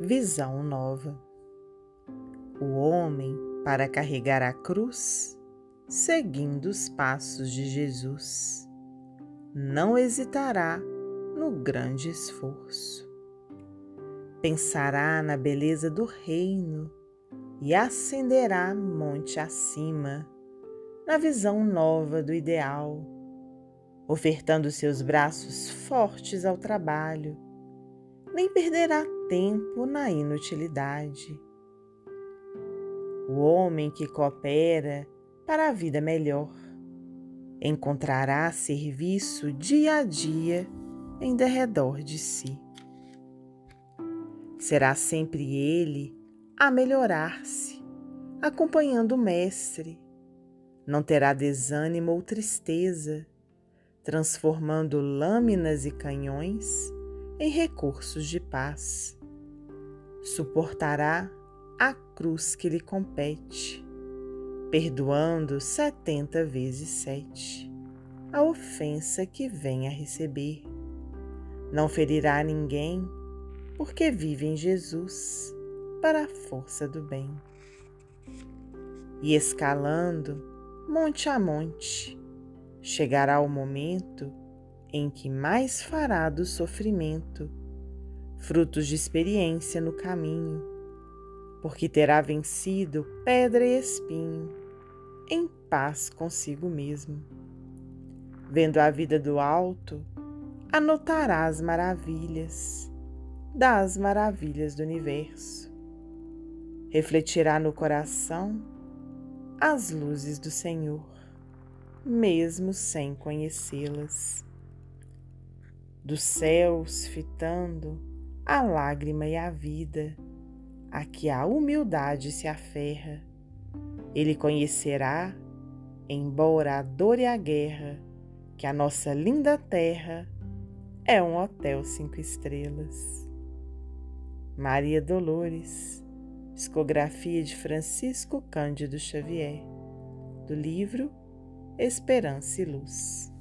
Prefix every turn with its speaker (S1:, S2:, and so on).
S1: Visão nova. O homem, para carregar a cruz, seguindo os passos de Jesus, não hesitará no grande esforço. Pensará na beleza do reino e ascenderá monte acima, na visão nova do ideal, ofertando seus braços fortes ao trabalho, nem perderá tempo na inutilidade. O homem que coopera para a vida melhor encontrará serviço dia a dia em derredor de si. Será sempre ele a melhorar-se, acompanhando o Mestre. Não terá desânimo ou tristeza, transformando lâminas e canhões em recursos de paz. Suportará a cruz que lhe compete, perdoando setenta vezes sete a ofensa que vem a receber. Não ferirá ninguém, porque vive em Jesus para a força do bem. E escalando monte a monte, chegará o momento em que mais fará do sofrimento frutos de experiência no caminho, porque terá vencido pedra e espinho em paz consigo mesmo. Vendo a vida do alto, anotará as maravilhas das maravilhas do universo. Refletirá no coração as luzes do Senhor, mesmo sem conhecê-las. Dos céus fitando a lágrima e a vida, a que a humildade se aferra, ele conhecerá, embora a dor e a guerra, que a nossa linda terra é um hotel cinco estrelas. Maria Dolores, psicografia de Francisco Cândido Xavier, do livro Esperança e Luz.